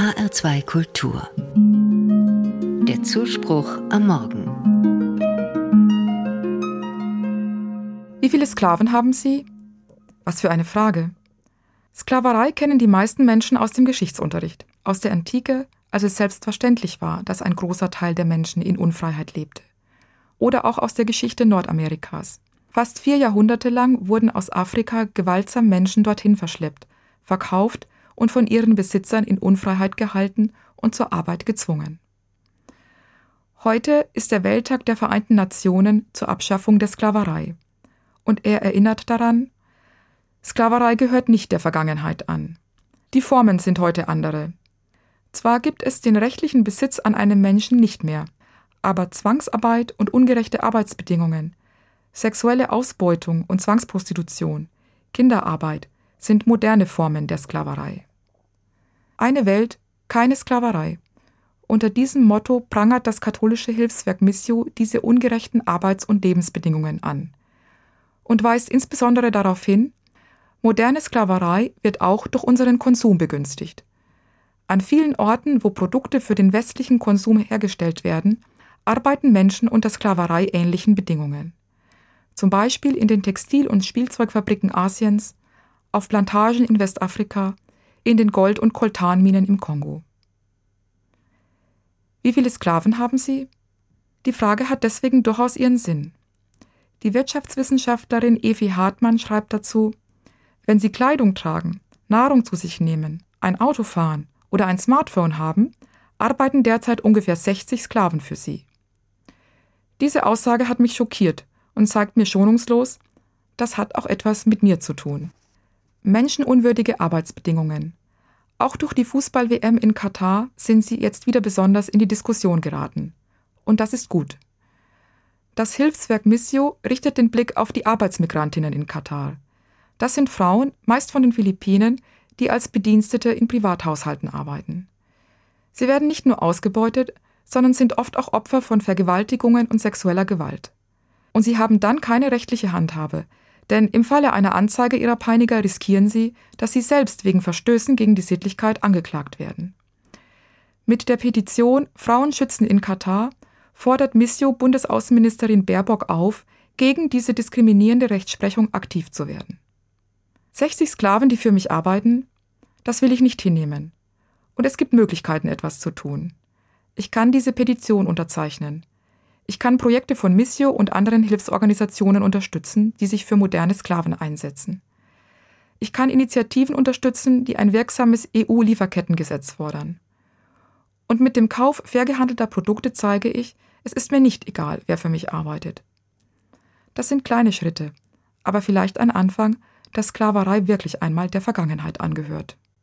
HR2 Kultur. Der Zuspruch am Morgen. Wie viele Sklaven haben Sie? Was für eine Frage. Sklaverei kennen die meisten Menschen aus dem Geschichtsunterricht, aus der Antike, als es selbstverständlich war, dass ein großer Teil der Menschen in Unfreiheit lebte. Oder auch aus der Geschichte Nordamerikas. Fast vier Jahrhunderte lang wurden aus Afrika gewaltsam Menschen dorthin verschleppt, verkauft und von ihren Besitzern in Unfreiheit gehalten und zur Arbeit gezwungen. Heute ist der Welttag der Vereinten Nationen zur Abschaffung der Sklaverei. Und er erinnert daran, Sklaverei gehört nicht der Vergangenheit an. Die Formen sind heute andere. Zwar gibt es den rechtlichen Besitz an einem Menschen nicht mehr, aber Zwangsarbeit und ungerechte Arbeitsbedingungen, sexuelle Ausbeutung und Zwangsprostitution, Kinderarbeit sind moderne Formen der Sklaverei. Eine Welt, keine Sklaverei. Unter diesem Motto prangert das katholische Hilfswerk Missio diese ungerechten Arbeits- und Lebensbedingungen an und weist insbesondere darauf hin, moderne Sklaverei wird auch durch unseren Konsum begünstigt. An vielen Orten, wo Produkte für den westlichen Konsum hergestellt werden, arbeiten Menschen unter Sklaverei ähnlichen Bedingungen. Zum Beispiel in den Textil- und Spielzeugfabriken Asiens, auf Plantagen in Westafrika, in den Gold- und Koltanminen im Kongo. Wie viele Sklaven haben sie? Die Frage hat deswegen durchaus ihren Sinn. Die Wirtschaftswissenschaftlerin Evi Hartmann schreibt dazu, wenn Sie Kleidung tragen, Nahrung zu sich nehmen, ein Auto fahren oder ein Smartphone haben, arbeiten derzeit ungefähr 60 Sklaven für Sie. Diese Aussage hat mich schockiert und zeigt mir schonungslos, das hat auch etwas mit mir zu tun. Menschenunwürdige Arbeitsbedingungen. Auch durch die Fußball-WM in Katar sind sie jetzt wieder besonders in die Diskussion geraten. Und das ist gut. Das Hilfswerk Missio richtet den Blick auf die Arbeitsmigrantinnen in Katar. Das sind Frauen, meist von den Philippinen, die als Bedienstete in Privathaushalten arbeiten. Sie werden nicht nur ausgebeutet, sondern sind oft auch Opfer von Vergewaltigungen und sexueller Gewalt. Und sie haben dann keine rechtliche Handhabe, denn im Falle einer Anzeige ihrer Peiniger riskieren sie, dass sie selbst wegen Verstößen gegen die Sittlichkeit angeklagt werden. Mit der Petition Frauen schützen in Katar fordert Missio Bundesaußenministerin Baerbock auf, gegen diese diskriminierende Rechtsprechung aktiv zu werden. 60 Sklaven, die für mich arbeiten, das will ich nicht hinnehmen. Und es gibt Möglichkeiten, etwas zu tun. Ich kann diese Petition unterzeichnen. Ich kann Projekte von Missio und anderen Hilfsorganisationen unterstützen, die sich für moderne Sklaven einsetzen. Ich kann Initiativen unterstützen, die ein wirksames EU-Lieferkettengesetz fordern. Und mit dem Kauf fair gehandelter Produkte zeige ich, es ist mir nicht egal, wer für mich arbeitet. Das sind kleine Schritte, aber vielleicht ein Anfang, dass Sklaverei wirklich einmal der Vergangenheit angehört.